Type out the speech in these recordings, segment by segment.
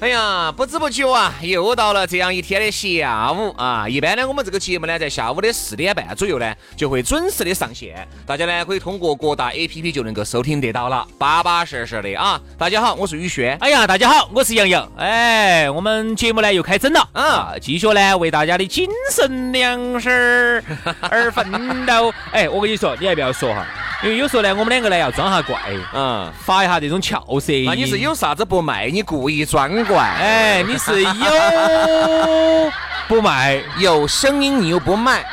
哎呀，不知不觉啊，又到了这样一天的下午啊。一般呢，我们这个节目呢，在下午的四点半左右呢，就会准时的上线。大家呢，可以通过各大 APP 就能够收听得到了，巴巴适适的啊。大家好，我是宇轩。哎呀，大家好，我是杨洋。哎，我们节目呢又开整了啊，继续呢为大家的精神粮食 而奋斗。哎，我跟你说，你还不要说哈。因为有时候呢，我们两个呢要装下怪，嗯，发一下这种俏色。那你是有啥子不卖，你故意装怪？哎，你是有 不卖，有声音你又不卖，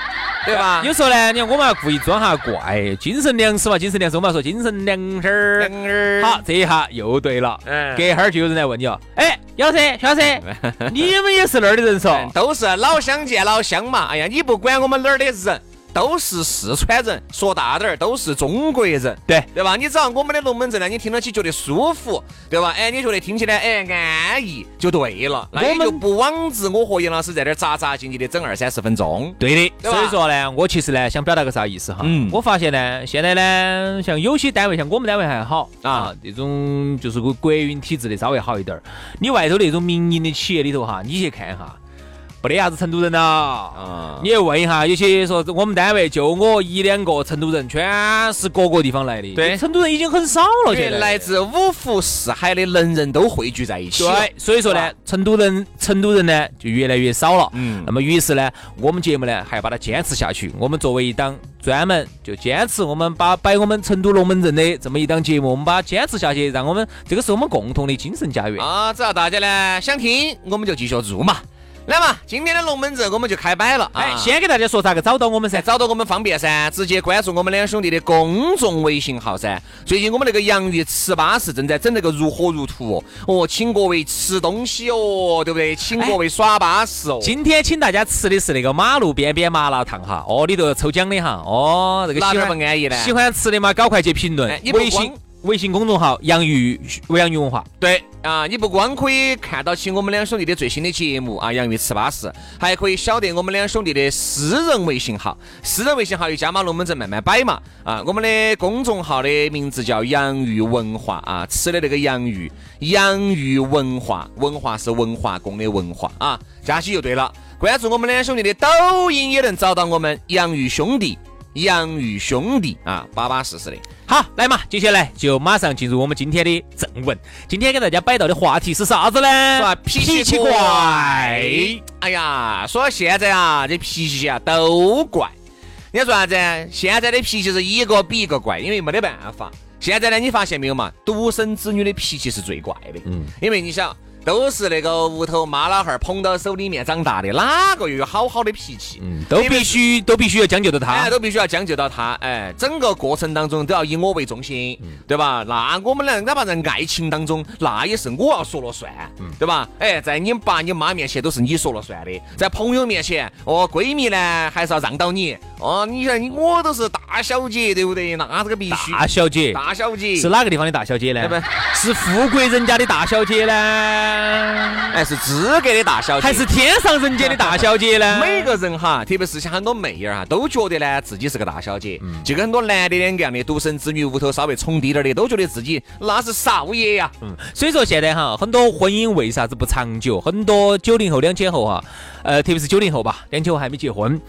对吧？有时候呢，你看我们要故意装下怪，精神粮食嘛，精神粮食我们要说精神粮食。好，这一下又对了。嗯，隔会儿就有人来问你哦，哎，小三，小三，你们也是那儿的人嗦？都是老乡见老乡嘛。哎呀，你不管我们哪儿的人。都是四川人，说大点儿都是中国人，对对吧？你只要我们的龙门阵呢，你听到起觉得舒服，对吧？哎，你觉得听起来哎安逸就对了，那也就不枉自我和杨老师在这儿扎扎静静的整二三十分钟。对的，所以说呢，我其实呢想表达个啥意思哈？嗯，我发现呢，现在呢，像有些单位，像我们单位还好啊，这种就是个国营体制的稍微好一点儿。你外头那种民营的企业里头哈，你去看哈。没得啥子成都人了啊！你问一下，有些说我们单位就我一两个成都人，全是各个地方来的。对，成都人已经很少了。现在来自五湖四海的能人都汇聚在一起。对，所以说呢，成都人成都人呢就越来越少了。嗯。那么于是呢，我们节目呢还要把它坚持下去。我们作为一档专门就坚持我们把摆我们成都龙门阵的这么一档节目，我们把它坚持下去，让我们这个是我们共同的精神家园啊！只要大家呢想听，我们就继续做嘛。来嘛，今天的龙门阵我们就开摆了。哎，先给大家说咋个找到我们噻？找到我们方便噻，直接关注我们两兄弟的公众微信号噻。最近我们那个洋芋吃巴适正在整那个如火如荼哦，哦，请各位吃东西哦，对不对？请各位耍巴适哦。今天请大家吃的是那个马路边边麻辣烫哈，哦，里头抽奖的哈，哦，这个喜欢不安逸呢？喜欢吃的嘛，搞快去评论微信。微信公众号“洋芋洋芋文化”对啊，你不光可以看到起我们两兄弟的最新的节目啊，“洋芋吃巴适”，还可以晓得我们两兄弟的私人微信号。私人微信号又加嘛龙门阵慢慢摆嘛啊！我们的公众号的名字叫“洋芋文化”啊，吃的那个洋芋，洋芋文化，文化是文化宫的文化啊，加起就对了。关注我们两兄弟的抖音也能找到我们“洋芋兄弟”。洋芋兄弟啊，巴巴适适的。好，来嘛，接下来就马上进入我们今天的正文。今天给大家摆到的话题是啥子呢？说脾气怪。哎呀，说现在啊，这脾气啊都怪。你说啥子？现在的脾气是一个比一个怪，因为没得办法。现在呢，你发现没有嘛？独生子女的脾气是最怪的。嗯，因为你想。都是那个屋头妈老汉儿捧到手里面长大的，哪个又有好好的脾气？嗯，都必须都必须要将就到他，哎，都必须要将就到他，哎，整个过程当中都要以我为中心，对吧？那我们俩哪怕在爱情当中，那也是我要说了算，对吧？哎，在你爸你妈面前都是你说了算的，在朋友面前，哦，闺蜜呢还是要让到你，哦，你看你我都是大小姐，对不对？那这个必须大小姐，大小姐是哪个地方的大小姐呢？是富贵人家的大小姐呢？哎，是资格的大小姐，还是天上人间的大小姐呢？每个人哈，特别是像很多妹儿哈，都觉得呢自己是个大小姐。就跟很多男的两个样的独生子女，屋头稍微宠滴点的，都觉得自己那是少爷呀。嗯，所以说现在哈，很多婚姻为啥子不长久？很多九零后、两千后哈，呃，特别是九零后吧，两千后还没结婚，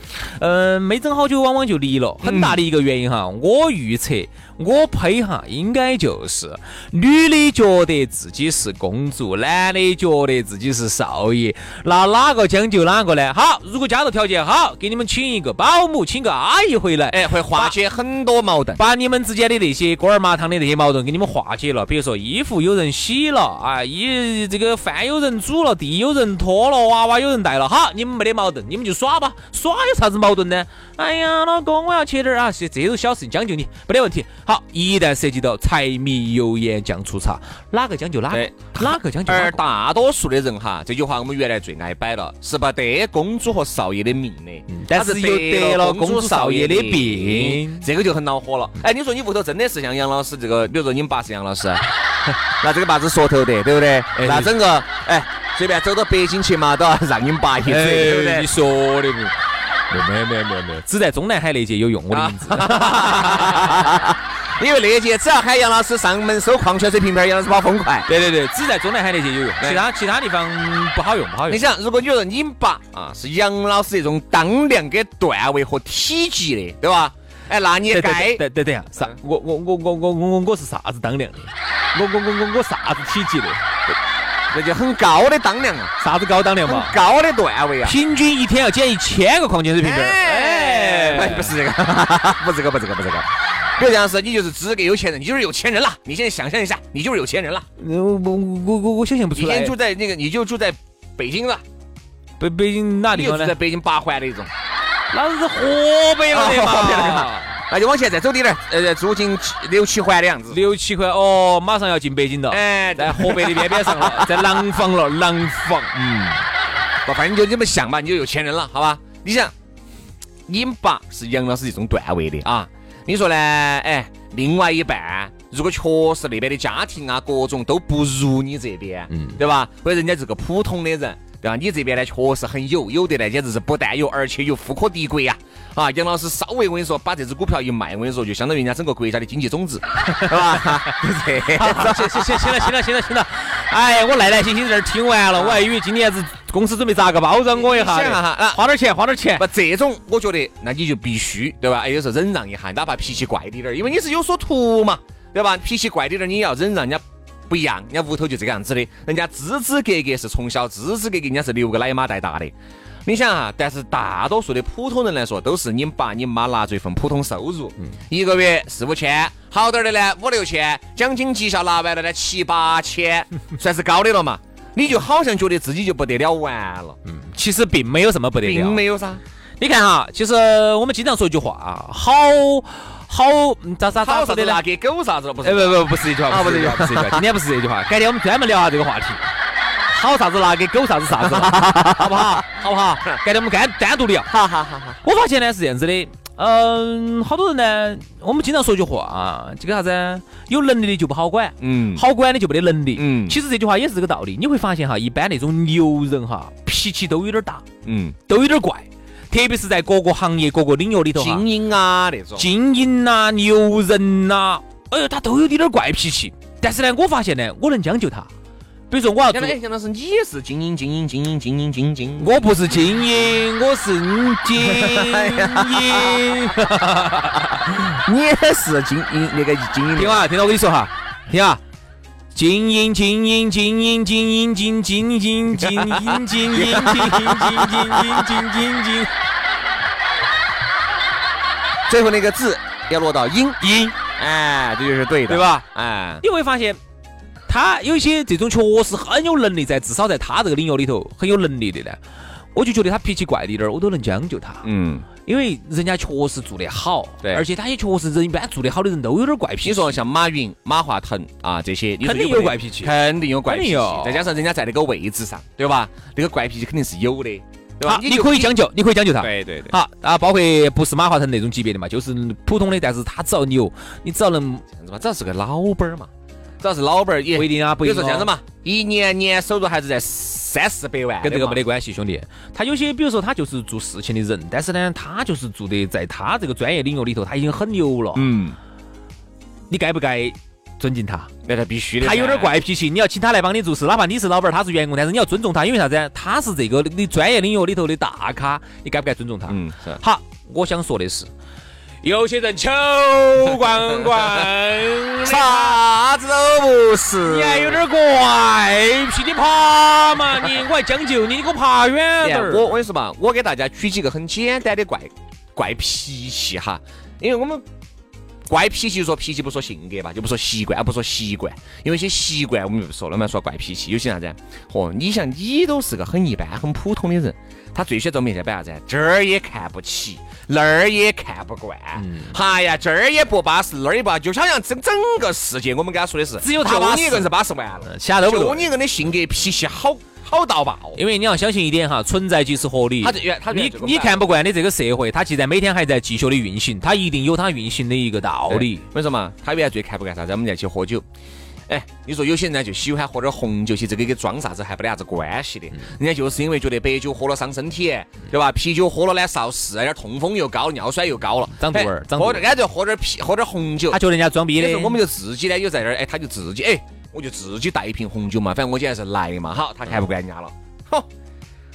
嗯，没整好早就往往就离了。很大的一个原因哈，我预测。我呸哈，应该就是女的觉得自己是公主，男的觉得自己是少爷，那哪个将就哪个呢？好，如果家头条件好，给你们请一个保姆，请个阿姨回来，哎，会化解很多矛盾，把你们之间的那些锅儿麻汤的那些矛盾给你们化解了。比如说衣服有人洗了啊，衣这个饭有人煮了，地有人拖了，娃娃有人带了，好，你们没得矛盾，你们就耍吧，耍有啥子矛盾呢？哎呀，老公，我要切点儿啊，这这种小事情将就你，没得问题。好，一旦涉及到柴米油盐酱醋茶，哪个将就哪个，哪个将就。而大多数的人哈，这句话我们原来最爱摆了，是不得公主和少爷的命的，但是又得了公主少爷的病，这个就很恼火了。哎，你说你屋头真的是像杨老师这个，比如说你们爸是杨老师，那这个爸子说头的，对不对？那整个哎，随便走到北京去嘛，都要让你们爸一嘴，对不对？你说的不？没有没有没有没有，只在中南海那届有用我的名字。因为那届只要喊杨老师上门收矿泉水瓶瓶，杨老师跑风快。对对对，只在中南海那届有用，其他其他地方不好用不好用。你想，如果你说你爸啊是杨老师这种当量跟段位和体积的，对吧？哎，那你该对对对啊，啥？我我我我我我我是啥子当量的？我我我我我啥子体积的？那就很高的当量啊！啥子高当量嘛？高的段位啊！平均一天要捡一千个矿泉水瓶瓶。哎，不是这个，不是这个，不是这个，不是这个。比 如这样子，你就是资格有钱人，你就是有钱人了。你现在想象一下，你就是有钱人了。我我我我我想象不出来。你住在那个，你就住在北京了。北北京哪地方呢？住在北京八环的一种。那是河北了的嘛？那就往前再走点儿，呃，住进六七环的样子。六七环哦，马上要进北京了。哎，在河北的边边上了，在廊坊了，廊坊。嗯，不，反正就这么想吧，你就有钱人了，好吧？你想，你爸是杨老师这种段位的啊？你说呢？哎，另外一半如果确实那边的家庭啊，各种都不如你这边，嗯，对吧？或者人家是个普通的人。对吧？你这边呢，确实很有，有的呢，简直是不但有，而且有富可敌国呀！啊，杨老师稍微我跟你说，把这只股票一卖，我跟你说，就相当于人家整个国家的经济总值，是吧？就这。行行行，行了行了行了行了。哎，我耐耐心心在这儿听完了，我还以为今年子公司准备咋个包装我一下，花点钱花点钱。不，这种我觉得那你就必须，对吧？哎，有时候忍让一下，哪怕脾气怪滴点，因为你是有所图嘛，对吧？脾气怪滴点，你也要忍让人家。不一样，人家屋头就这个样子的，人家支支格格是从小支支格格，人家是留个奶妈带大的。你想啊，但是大多数的普通人来说，都是你爸你妈拿着一份普通收入，一个月四五千，好点的呢五六千，奖金绩效拿完了呢七八千，算是高的了嘛？你就好像觉得自己就不得了完了。嗯，其实并没有什么不得了，并没有啥。你看哈，其实我们经常说一句话啊，好。好，咋咋咋说的拿给狗啥子了？不是，哎不不不是这句话，不是这句话，不是这句话。今天不是这句话，改天我们专门聊下这个话题。好啥子拿给狗啥子啥子，好不好？好不好？改天我们单单独聊。好好好好。我发现呢是这样子的，嗯，好多人呢，我们经常说一句话啊，这个啥子？有能力的就不好管，嗯，好管的就没得能力，嗯。其实这句话也是这个道理。你会发现哈，一般那种牛人哈，脾气都有点大，嗯，都有点怪。特别是在各个行业、各个领域里头，精英啊那种，精英呐、牛人呐，哎呦，他都有点点怪脾气。但是呢，我发现呢，我能将就他。比如说，我要做，杨老师，你也是精英、精英、精英、精英、精英。我不是精英，我是精英。你也是精英，那个精英。听啊，听到我跟你说哈，听啊。精英，精英，精英，精英，精精英，精英，精英，精英，精英，精英，精英，最后那个字要落到英英，哎，这就是对的，对吧？哎，你会发现，他有一些这种确实很有能力，在至少在他这个领域里头很有能力的呢，我就觉得他脾气怪一点儿，我都能将就他。嗯。因为人家确实做得好，对，而且他也确实人一般做得好的人都有点怪脾气。你说像马云、马化腾啊这些，肯定有怪脾气，肯定有怪脾气。再加上人家在那个位置上，对吧？那个怪脾气肯定是有的，对吧？你可以将就，你可以将就他。对对对。好啊，包括不是马化腾那种级别的嘛，就是普通的，但是他只要牛，你只要能这样子嘛，只要是个老板儿嘛，只要是老板儿也不一定啊，不一定。比如说这样子嘛，一年年收入还是在。三四百万跟这个没得关系，兄弟。他有些，比如说他就是做事情的人，但是呢，他就是做的在他这个专业领域里头，他已经很牛了。嗯，你该不该尊敬他？那他必须的。他有点怪脾气，你要请他来帮你做事，哪怕你是老板，他是员工，但是你要尊重他，因为啥子？他是这个你专业领域里头的大咖，你该不该尊重他？嗯，是。好，我想说的是，有些人求光光，啥 子都不是，你还有点怪癖，你爬嘛你，我还将就你，你给我爬远点儿。我我跟你说嘛，我给大家举几个很简单的怪怪脾气哈，因为我们。怪脾气，说脾气不说性格吧，就不说习惯，不说习惯，因为一些习惯我们就不说了嘛。说怪脾气，有些啥子？哦，你像你都是个很一般、很普通的人，他最喜欢在面前摆啥子？这儿也看不起，那儿也看不惯，哎呀，这儿也不巴适，那儿也不，就好像整整个世界，我们跟他说的是，只有他就你一个人是巴适完了，其他都不就你一个人的性格脾气好。好到爆！因为你要相信一点哈，存在即是合理。他这原他你你看不惯的这个社会，它既然每天还在继续的运行，它一定有它运行的一个道理。为什么？他原来最看不惯啥子？我们在一起喝酒，哎，你说有些人呢就喜欢喝点红酒，其实这个跟装啥子还不得啥子关系的。人家就是因为觉得白酒喝了伤身体，对吧？啤酒喝了呢少事，有点痛风又高，尿酸又高了，长肚儿，长肚儿。干脆喝点啤，喝点红酒。他觉得人家装逼的。我们就自己呢有在这儿，哎，他就自己哎，我就自己带一瓶红酒嘛，反正我今天是来的嘛，好，他看不惯人家了。好！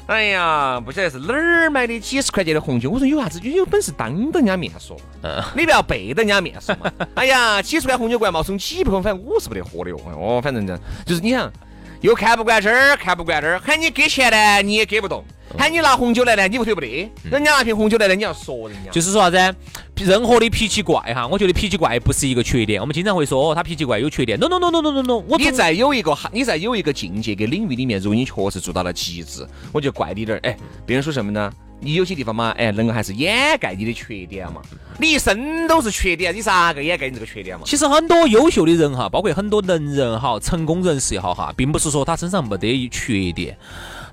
哎呀，不晓得是哪儿买的几十块钱的红酒。我说有啥子？就有本事当着人家面说，你不要背着人家面说嘛。哎呀，几十块红酒罐冒充几百块，反正我是不得喝的哟。哦，反正这就是你想，又看不惯这儿，看不惯这儿，喊你给钱呢，你也给不动。喊你拿红酒来呢，你不推不得。人家拿瓶红酒来呢，你要说人家。就是说啥子？任何的脾气怪哈，我觉得脾气怪不是一个缺点。我们经常会说哦，他脾气怪有缺点。no no no no no no no。你在有一个你在有一个境界跟领域里面，如果你确实做到了极致，我就怪你点儿。哎，别人说什么呢？你有些地方嘛，哎，能够还是掩盖你的缺点嘛。你一身都是缺点，你咋个掩盖你这个缺点嘛？其实很多优秀的人哈，包括很多能人哈，成功人士也好哈，并不是说他身上没得缺点。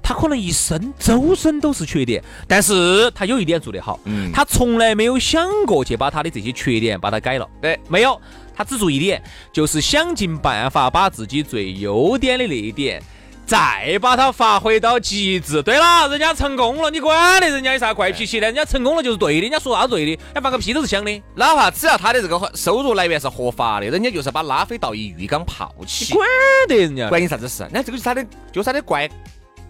他可能一生周身都是缺点，但是他有一点做得好，嗯，他从来没有想过去把他的这些缺点把它改了，对，没有，他只做一点，就是想尽办法把自己最优点的那一点，再把它发挥到极致。对了，人家成功了，你管得人家有啥怪脾气呢？人家成功了就是对的，人家说啥是对的，他，放个屁都是香的。哪怕只要他的这个收入来源是合法的，人家就是把拉菲倒一浴缸泡起，管得人家，管你啥子事？那这个是他的，就是他的怪。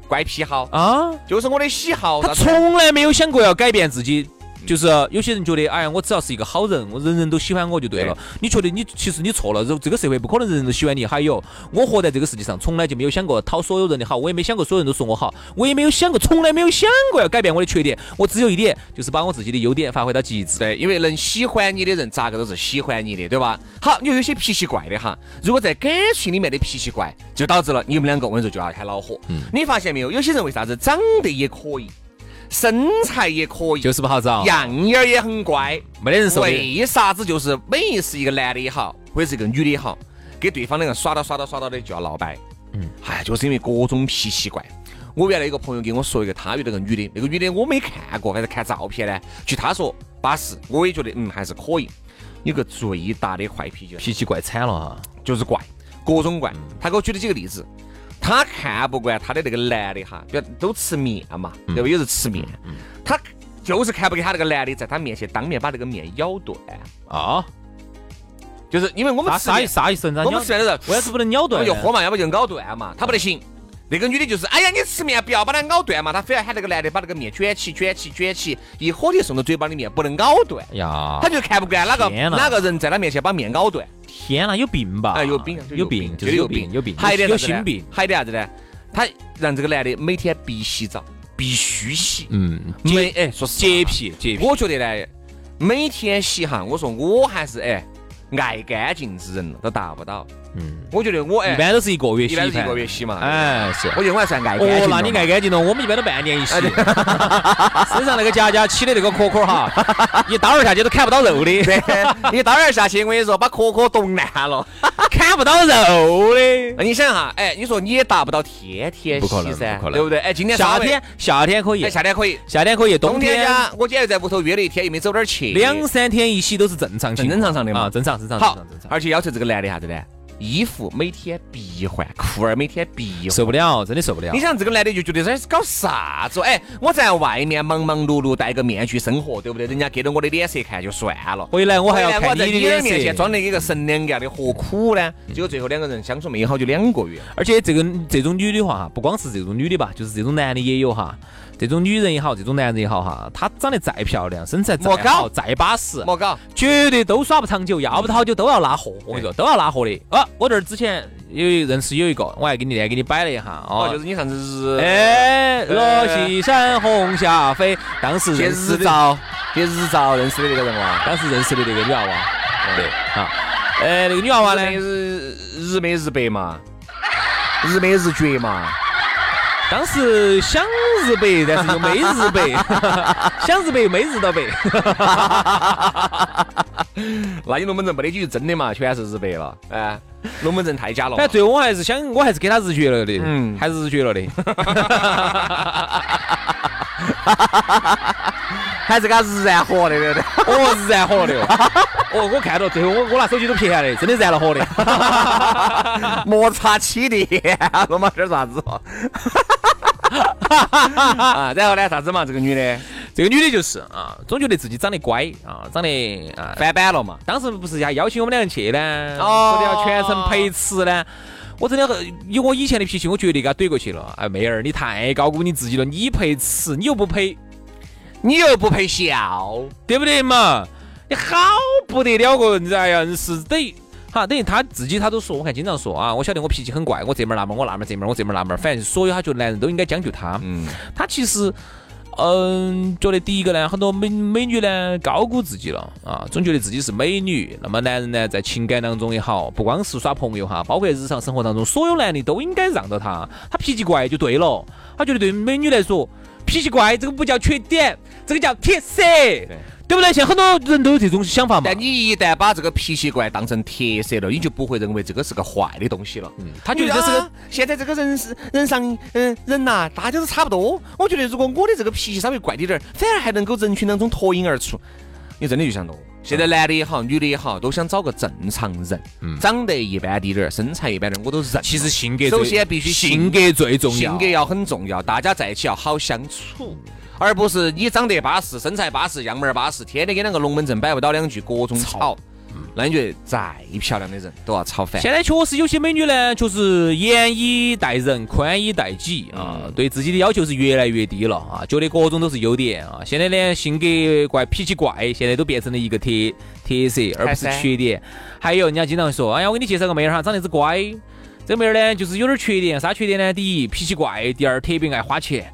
怪癖好啊，就是我的喜好。他从来没有想过要改变自己。就是有些人觉得，哎呀，我只要是一个好人，我人人都喜欢我就对了。你觉得你其实你错了，这这个社会不可能人人都喜欢你。还有，我活在这个世界上，从来就没有想过讨所有人的好，我也没想过所有人都说我好，我也没有想过，从来没有想过要改变我的缺点。我只有一点，就是把我自己的优点发挥到极致。对，因为能喜欢你的人，咋个都是喜欢你的，对吧？好，你有些脾气怪的哈，如果在感情里面的脾气怪，就导致了你们两个我跟你说就要开恼火。嗯，你发现没有？有些人为啥子长得也可以？身材也可以，就是不好找，样样也很乖，没得人说。为啥子就是每一次一个男的也好，或者是一个女的也好，给对方两个耍到耍到耍到的就要闹掰？嗯，哎，就是因为各种脾气怪。我原来一个朋友给我说一个，他遇到个女的，那个女的我没看过，还是看照片呢。据他说巴适，我也觉得嗯还是可以。有个最大的坏脾气，脾气怪惨了哈，就是怪，各种怪。他给我举了几个例子。他看不惯他的那个男的哈，比如都吃面嘛，对不？有时吃面，他就是看不惯他那个男的在他面前当面把那个面咬断啊。就是因为我们吃啥啥意思？我们吃面的时候，为啥子不能咬断？就喝嘛，要不就咬断嘛。他不得行。那个女的就是，哎呀，你吃面不要把它咬断嘛。她非要喊那个男的把那个面卷起、卷起、卷起，一火的送到嘴巴里面，不能咬断。呀，他就看不惯哪个哪个人在他面前把面咬断。天呐，有病吧？哎，有病，有病，就是有病，有病，还有点有心病，还有点啥子呢？他让这个男的每天必洗澡，必须洗。嗯，没哎，说洁癖，洁癖。我觉得呢，每天洗哈，我说我还是哎。爱干净之人都达不到。嗯，我觉得我哎，一般都是一个月洗一个月洗嘛。哎，是。我觉得我还算爱干净。哦，那你爱干净了，我们一般都半年一洗。身上那个夹夹起的那个壳壳哈，一刀儿下去都砍不到肉的。对，一刀儿下去，我跟你说，把壳壳冻烂了，砍不到肉的。那你想哈，哎，你说你也达不到天天洗噻，对不对？哎，今天夏天夏天可以，夏天可以，夏天可以，冬天家我今天在屋头约了一天，又没走哪儿去，两三天一洗都是正常正正常常的嘛，正常。好，而且要求这个男的啥子呢？衣服每天必换，裤儿每天必换，受不了，真的受不了。你想这个男的就觉得这是搞啥子？哎，我在外面忙忙碌碌戴个面具生活，对不对？人家给了我的脸色看就算了，回来我还要看你的脸面前装的一个神两样的，何苦呢？结果最后两个人相处没好就两个月。而且这个这种女的话，不光是这种女的吧，就是这种男的也有哈。这种女人也好，这种男人也好哈，她长得再漂亮，身材再好，再巴适，莫搞，绝对都耍不长久，要不好久都要拉货。我跟你说，都要拉货的。啊，我这儿之前有认识有一个，我还给你来给你摆了一下哦，就是你上次日，哎，落西山红霞飞，当时认识照，去日照认识的那个人哇，当时认识的那个女娃娃，对，啊，呃，那个女娃娃呢，日日美日白嘛，日美日绝嘛。当时想日白，但是又没日白，想日白又没日到白。那你龙门阵没得几句真的嘛，全是日白了。哎，龙门阵太假了。但最后我还是想，我还是给他日绝了的。嗯，还是日绝了的。还是给他日燃火的，对不对？哦，日燃火的。哦，我看到最后，我我拿手机都拍下来，真的燃了火的。摩擦起电，弄嘛点啥子？啊，然后呢？啥子嘛？这个女的，这个女的就是啊，总觉得自己长得乖啊，长得啊翻版了嘛。当时不是要邀请我们两个去呢，说的要全程陪吃呢。我真的以我以前的脾气，我绝对给他怼过去了。哎，妹儿，你太高估你自己了。你陪吃，你又不陪，你又不陪笑，对不对嘛？你好不得了个人哎呀，是等于。好，等于他自己他都说，我看经常说啊，我晓得我脾气很怪，我这门那门，我那门这门，我这门那门，反正所有他觉得男人都应该将就他。嗯，他其实，嗯，觉得第一个呢，很多美美女呢高估自己了啊，总觉得自己是美女。那么男人呢，在情感当中也好，不光是耍朋友哈，包括日常生活当中，所有男的都应该让着他。他脾气怪就对了，他觉得对美女来说，脾气怪这个不叫缺点，这个叫特色。对不对？现在很多人都有这种想法嘛。但你一旦把这个脾气怪当成特色了，你就不会认为这个是个坏的东西了。嗯，他觉得这是个。现在这个人是人上，嗯，人呐，大家都差不多。我觉得如果我的这个脾气稍微怪滴点儿，反而还能够人群当中脱颖而出。你真的就想多。现在男的也好，女的也好，都想找个正常人，长得一般滴点儿，身材一般点儿，我都认。其实性格首先必须性格最重要，性格要很重要，大家在一起要好相处。而不是你长得巴适，身材巴适，样儿巴适，天天跟两个龙门阵摆不到两句，各种吵。那你觉得再漂亮的人都要吵烦？现在确实有些美女呢，就是严以待人，宽以待己啊，对自己的要求是越来越低了啊，觉得各种都是优点啊。现在呢，性格怪、脾气怪，现在都变成了一个特特色，而不是缺点。还有人家经常说，哎呀，我给你介绍个妹儿哈，长得是乖。这妹儿呢，就是有点缺点，啥缺点呢？第一，脾气怪；第二，特别爱花钱。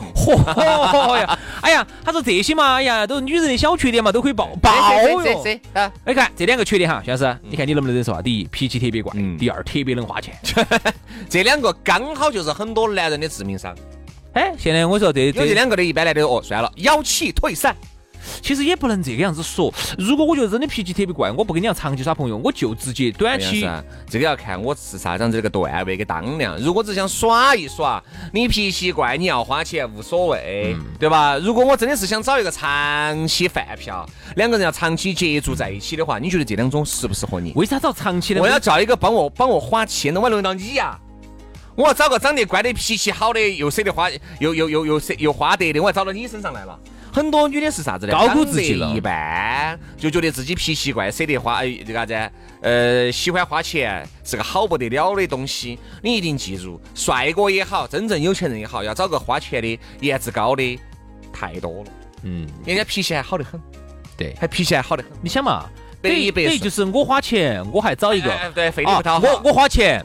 嚯呀！哎呀，他说这些嘛，哎呀，都是女人的小缺点嘛，都可以爆爆哟。啊，你看这两个缺点哈，徐老师，你看你能不能忍受啊？第一，脾气特别怪；第二，特别能花钱。这两个刚好就是很多男人的致命伤。哎，现在我说这有这两个的，一般来的哦，算了，妖气退散。其实也不能这个样子说。如果我觉得真的脾气特别怪，我不跟你要长期耍朋友，我就直接短期。这个要看我是啥样子个段位跟当量。如果只想耍一耍，你脾气怪，你要花钱无所谓，对吧？如果我真的是想找一个长期饭票，两个人要长期接触在一起的话，你觉得这两种适不适合你？为啥找长期的？我要找一个帮我帮我花钱的，我轮到你呀？我要找个长得乖的、脾气好的，又舍得花，又又又又舍又花得的，我要找到你身上来了。很多女的是啥子呢？高估自己了，一般就觉得自己脾气怪，舍得花，哎，这个啥子？呃，喜欢花钱，是个好不得了的东西。你一定记住，帅哥也好，真正有钱人也好，要找个花钱的、颜值高的太多了。嗯，人家脾气还好得很，对，还脾气还好得很。你想嘛，百依百顺，就是我花钱，我还找一个，对，费力不讨好。我我花钱。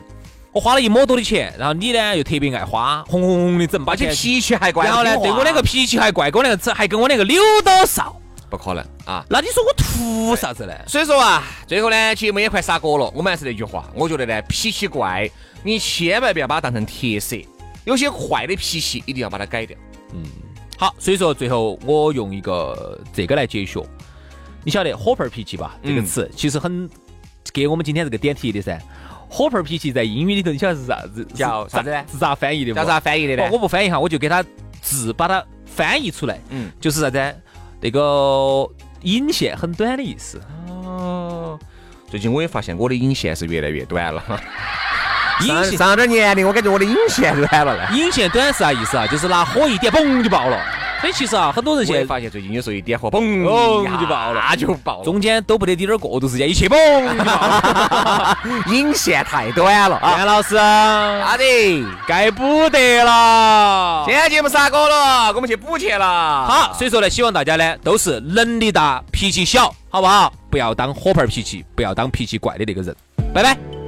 我花了一抹多的钱，然后你呢又特别爱花，红红红的整，把且脾气还怪，然后呢对我那个脾气还怪，跟我那个还跟我那个扭到少，不可能啊！那你说我图啥子呢？所以说啊，最后呢节目也快杀过了，我们还是那句话，我觉得呢脾气怪，你千万不要把它当成特色，有些坏的脾气一定要把它改掉。嗯，好，所以说最后我用一个这个来解学，你晓得火盆脾气吧？这个词其实很给我们今天这个点题的噻。火炮脾气在英语里头，你晓得是啥子？叫啥子呢？是咋翻译的？叫咋翻译的呢？我不翻译哈，我就给他字把它翻译出来。嗯，就是啥子？那个引线很短的意思。哦，最近我也发现我的引线是越来越短了。引 线上了点年龄，我感觉我的引线短了呢。引线短是啥意思啊？就是拿火一点，嘣就爆了。所以其实啊，很多人现在发现最近有时候一点火，嘣嘣就爆了，那就爆了。中间都不得滴点儿过渡时间，一切嘣，引线太短了啊！袁老师，阿弟，该补得了。今天节目杀过了，我们去补去了。好，所以说呢，希望大家呢都是能力大、脾气小，好不好？不要当火盆脾气，不要当脾气怪的那个人。拜拜。